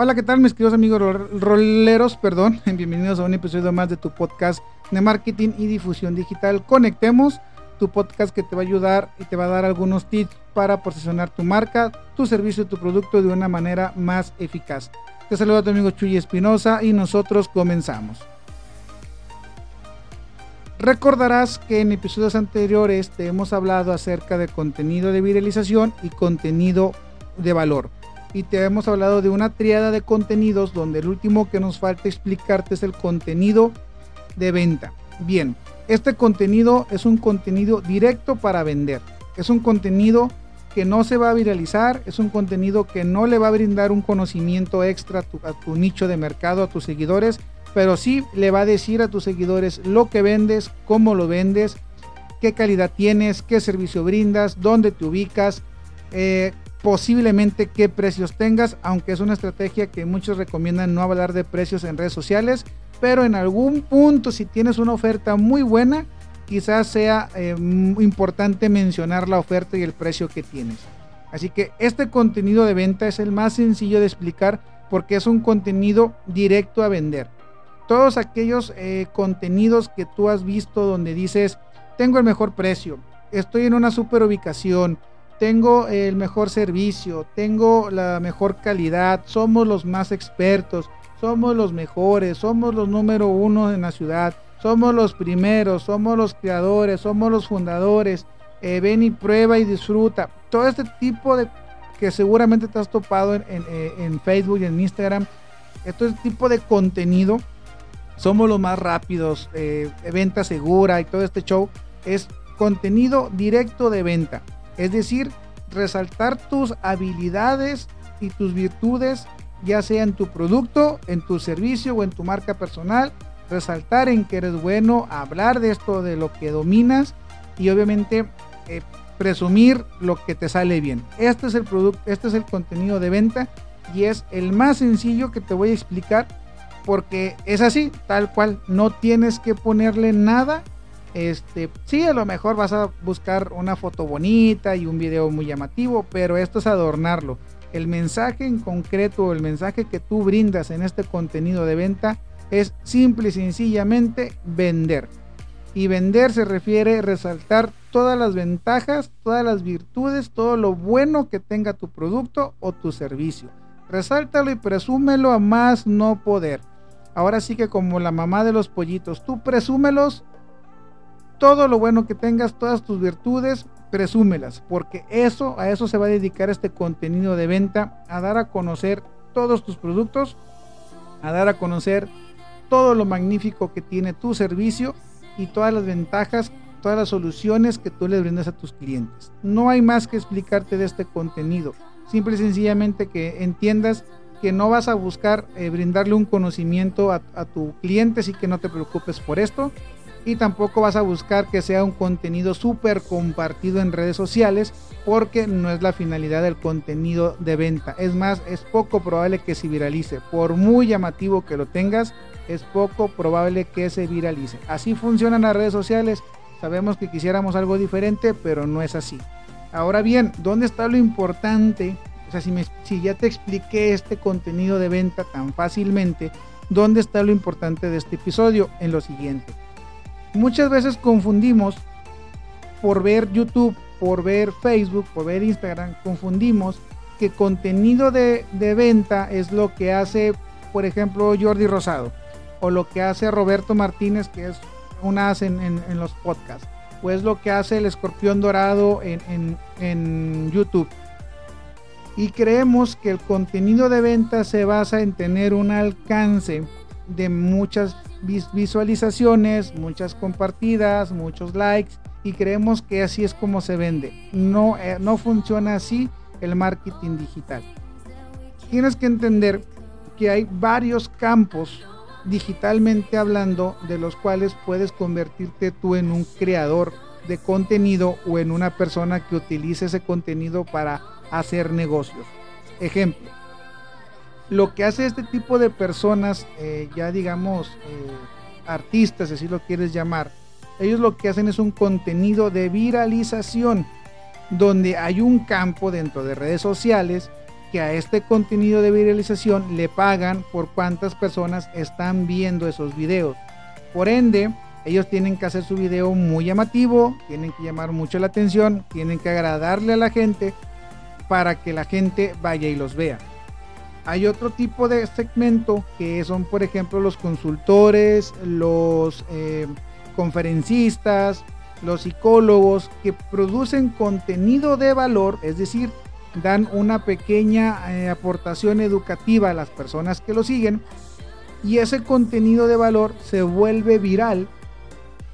Hola, ¿qué tal mis queridos amigos roleros? Perdón, bienvenidos a un episodio más de tu podcast de marketing y difusión digital. Conectemos tu podcast que te va a ayudar y te va a dar algunos tips para posicionar tu marca, tu servicio, tu producto de una manera más eficaz. Te saluda tu amigo Chuy Espinosa y nosotros comenzamos. Recordarás que en episodios anteriores te hemos hablado acerca de contenido de viralización y contenido de valor y te hemos hablado de una triada de contenidos donde el último que nos falta explicarte es el contenido de venta. Bien, este contenido es un contenido directo para vender. Es un contenido que no se va a viralizar, es un contenido que no le va a brindar un conocimiento extra a tu, nicho de mercado, a tus seguidores, pero sí le va a decir a tus seguidores lo que vendes, cómo lo vendes, qué calidad tienes, qué servicio brindas, dónde te ubicas, eh, posiblemente qué precios tengas, aunque es una estrategia que muchos recomiendan no hablar de precios en redes sociales, pero en algún punto si tienes una oferta muy buena, quizás sea eh, importante mencionar la oferta y el precio que tienes. Así que este contenido de venta es el más sencillo de explicar porque es un contenido directo a vender. Todos aquellos eh, contenidos que tú has visto donde dices, tengo el mejor precio, estoy en una super ubicación, tengo el mejor servicio, tengo la mejor calidad, somos los más expertos, somos los mejores, somos los número uno en la ciudad, somos los primeros, somos los creadores, somos los fundadores, eh, ven y prueba y disfruta. Todo este tipo de que seguramente te has topado en, eh, Facebook y en Instagram, este tipo de contenido, somos los más rápidos, eh, venta segura y todo este show, es contenido directo de venta. Es decir, resaltar tus habilidades y tus virtudes, ya sea en tu producto, en tu servicio o en tu marca personal. Resaltar en que eres bueno, hablar de esto, de lo que dominas y obviamente eh, presumir lo que te sale bien. Este es el producto, este es el contenido de venta y es el más sencillo que te voy a explicar porque es así, tal cual. No tienes que ponerle nada este, sí, a lo mejor vas a buscar una foto bonita y un video muy llamativo, pero esto es adornarlo. El mensaje en concreto, el mensaje que tú brindas en este contenido de venta es simple y sencillamente vender. Y vender se refiere a resaltar todas las ventajas, todas las virtudes, todo lo bueno que tenga tu producto o tu servicio. Resáltalo y presúmelo a más no poder. Ahora sí que como la mamá de los pollitos, tú presúmelos todo lo bueno que tengas, todas tus virtudes, presúmelas, porque eso, a eso se va a dedicar este contenido de venta, a dar a conocer todos tus productos, a dar a conocer todo lo magnífico que tiene tu servicio y todas las ventajas, todas las soluciones que tú le brindas a tus clientes. No hay más que explicarte de este contenido, simple y sencillamente que entiendas que no vas a buscar eh, brindarle un conocimiento a, a tu cliente, así que no te preocupes por esto, y tampoco vas a buscar que sea un contenido súper compartido en redes sociales porque no es la finalidad del contenido de venta. Es más, es poco probable que se viralice. Por muy llamativo que lo tengas, es poco probable que se viralice. Así funcionan las redes sociales. Sabemos que quisiéramos algo diferente, pero no es así. Ahora bien, ¿dónde está lo importante? O sea, si, si ya te expliqué este contenido de venta tan fácilmente, ¿dónde está lo importante de este episodio? En lo siguiente muchas veces confundimos por ver YouTube, por ver Facebook, por ver Instagram, confundimos que contenido de, venta es lo que hace, por ejemplo, Jordi Rosado, o lo que hace Roberto Martínez, que es un as en, los podcasts, o es lo que hace el escorpión dorado en, en YouTube. Y creemos que el contenido de venta se basa en tener un alcance de muchas visualizaciones, muchas compartidas, muchos likes y creemos que así es como se vende. No, eh, no funciona así el marketing digital. Tienes que entender que hay varios campos digitalmente hablando de los cuales puedes convertirte tú en un creador de contenido o en una persona que utilice ese contenido para hacer negocios. Ejemplo, lo que hace este tipo de personas, eh, ya digamos, eh, artistas, si lo quieres llamar, ellos lo que hacen es un contenido de viralización, donde hay un campo dentro de redes sociales que a este contenido de viralización le pagan por cuántas personas están viendo esos videos. Por ende, ellos tienen que hacer su video muy llamativo, tienen que llamar mucho la atención, tienen que agradarle a la gente para que la gente vaya y los vea. Hay otro tipo de segmento que son, por ejemplo, los consultores, los eh, conferencistas, los psicólogos que producen contenido de valor, es decir, dan una pequeña eh, aportación educativa a las personas que lo siguen y ese contenido de valor se vuelve viral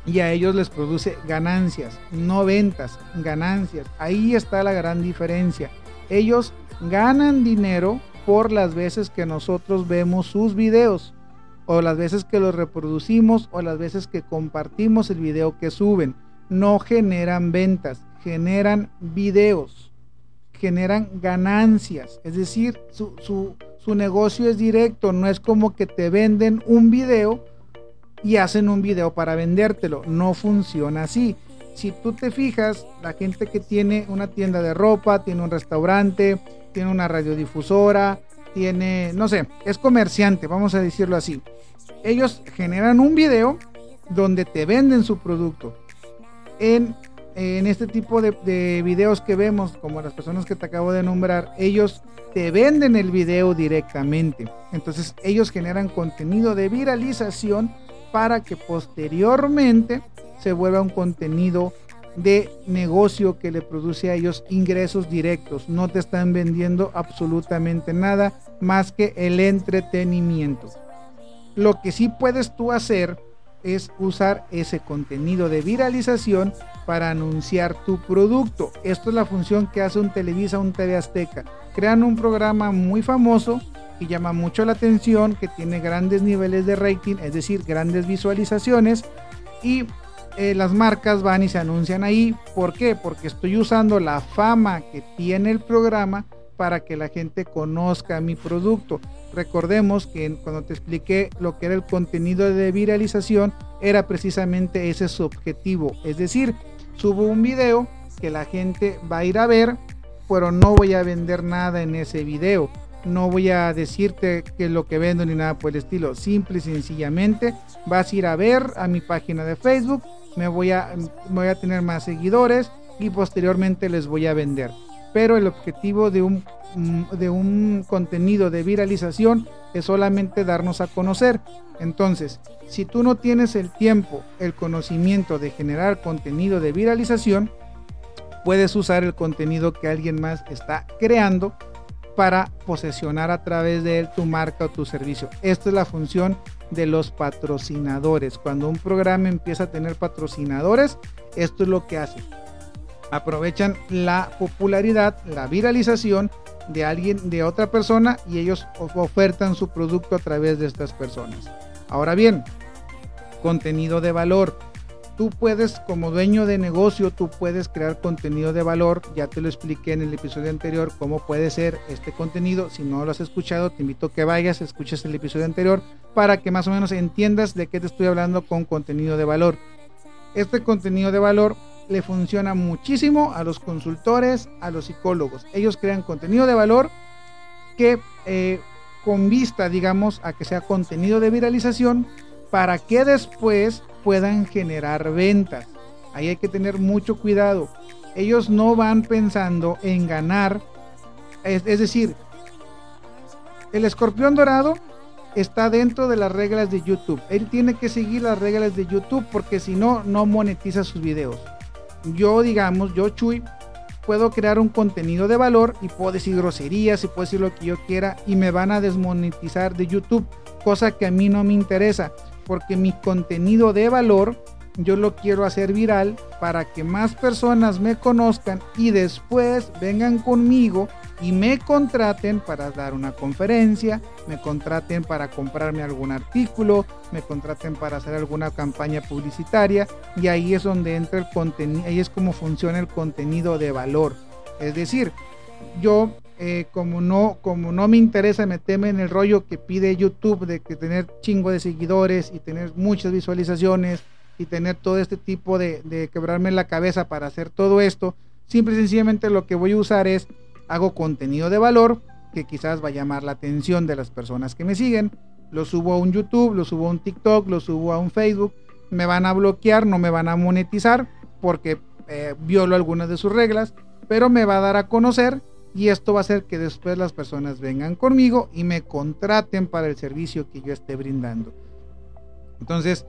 y a ellos les produce ganancias, no ventas, ganancias. Ahí está la gran diferencia. Ellos ganan dinero por las veces que nosotros vemos sus videos o las veces que los reproducimos o las veces que compartimos el video que suben. No generan ventas, generan videos generan ganancias. Es decir, su, negocio es directo, no es como que te venden un video y hacen un video para vendértelo. No funciona así. Si tú te fijas, la gente que tiene una tienda de ropa, tiene un restaurante, tiene una radiodifusora, tiene, no sé, es comerciante, vamos a decirlo así. Ellos generan un video donde te venden su producto. En en este tipo de, videos que vemos, como las personas que te acabo de nombrar, ellos te venden el video directamente. Entonces ellos generan contenido de viralización para que posteriormente se vuelva un contenido de negocio que le produce a ellos ingresos directos. No te están vendiendo absolutamente nada más que el entretenimiento. Lo que sí puedes tú hacer es usar ese contenido de viralización para anunciar tu producto. Esto es la función que hace un Televisa, un TV Azteca. Crean un programa muy famoso que llama mucho la atención, que tiene grandes niveles de rating, es decir, grandes visualizaciones y eh, las marcas van y se anuncian ahí. ¿Por qué? Porque estoy usando la fama que tiene el programa para que la gente conozca mi producto. Recordemos que cuando te expliqué lo que era el contenido de viralización, era precisamente ese su objetivo. Es decir, subo un video que la gente va a ir a ver, pero no voy a vender nada en ese video. No voy a decirte que es lo que vendo ni nada por el estilo. Simple y sencillamente vas a ir a ver a mi página de Facebook, me voy a, voy a tener más seguidores y posteriormente les voy a vender pero el objetivo de un, mm, de un contenido de viralización es solamente darnos a conocer. Entonces, si tú no tienes el tiempo, el conocimiento de generar contenido de viralización, puedes usar el contenido que alguien más está creando para posesionar a través de él tu marca o tu servicio. Esta es la función de los patrocinadores. Cuando un programa empieza a tener patrocinadores, esto es lo que hace aprovechan la popularidad, la viralización de alguien, de otra persona y ellos ofertan su producto a través de estas personas. Ahora bien, contenido de valor. Tú puedes, como dueño de negocio, tú puedes crear contenido de valor. Ya te lo expliqué en el episodio anterior cómo puede ser este contenido. Si no lo has escuchado, te invito a que vayas, escuches el episodio anterior para que más o menos entiendas de qué te estoy hablando con contenido de valor. Este contenido de valor le funciona muchísimo a los consultores, a los psicólogos. Ellos crean contenido de valor que eh, con vista, digamos, a que sea contenido de viralización para que después puedan generar ventas. Ahí hay que tener mucho cuidado. Ellos no van pensando en ganar. Es, decir, el escorpión dorado está dentro de las reglas de YouTube. Él tiene que seguir las reglas de YouTube porque si no, no monetiza sus videos yo, digamos, yo, Chuy, puedo crear un contenido de valor y puedo decir groserías y puedo decir lo que yo quiera y me van a desmonetizar de YouTube, cosa que a mí no me interesa, porque mi contenido de valor yo lo quiero hacer viral para que más personas me conozcan y después vengan conmigo y me contraten para dar una conferencia, me contraten para comprarme algún artículo, me contraten para hacer alguna campaña publicitaria y ahí es donde entra el contenido, ahí es como funciona el contenido de valor. Es decir, yo eh, como no como no me interesa meterme en el rollo que pide YouTube de que tener chingo de seguidores y tener muchas visualizaciones y tener todo este tipo de, de quebrarme la cabeza para hacer todo esto, simple y sencillamente lo que voy a usar es hago contenido de valor que quizás va a llamar la atención de las personas que me siguen. Lo subo a un YouTube, lo subo a un TikTok, lo subo a un Facebook. Me van a bloquear, no me van a monetizar porque eh, violo algunas de sus reglas, pero me va a dar a conocer y esto va a hacer que después las personas vengan conmigo y me contraten para el servicio que yo esté brindando. Entonces,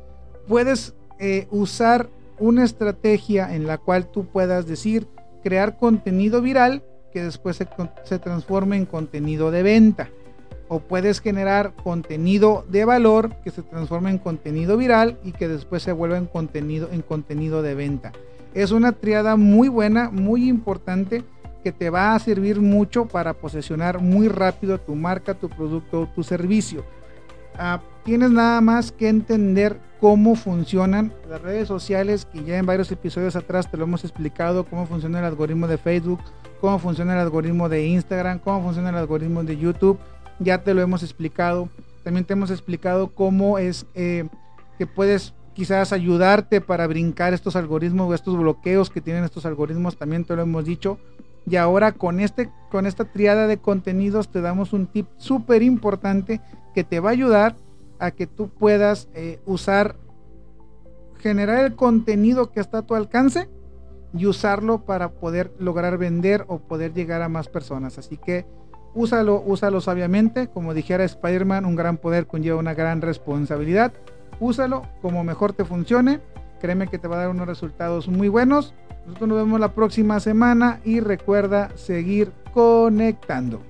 puedes eh, usar una estrategia en la cual tú puedas decir, crear contenido viral que después se, se transforme en contenido de venta. O puedes generar contenido de valor que se transforme en contenido viral y que después se vuelva en contenido, en contenido de venta. Es una triada muy buena, muy importante que te va a servir mucho para posesionar muy rápido tu marca, tu producto o tu servicio. Ah, tienes nada más que entender cómo funcionan las redes sociales, que ya en varios episodios atrás te lo hemos explicado, cómo funciona el algoritmo de Facebook, cómo funciona el algoritmo de Instagram, cómo funciona el algoritmo de YouTube, ya te lo hemos explicado. También te hemos explicado cómo es eh, que puedes quizás ayudarte para brincar estos algoritmos o estos bloqueos que tienen estos algoritmos, también te lo hemos dicho. Y ahora con, este, con esta triada de contenidos te damos un tip súper importante que te va a ayudar a que tú puedas eh, usar, generar el contenido que está a tu alcance y usarlo para poder lograr vender o poder llegar a más personas. Así que úsalo, úsalo sabiamente. Como dijera Spider-Man, un gran poder conlleva una gran responsabilidad. Úsalo como mejor te funcione. Créeme que te va a dar unos resultados muy buenos. Nosotros nos vemos la próxima semana y recuerda seguir conectando.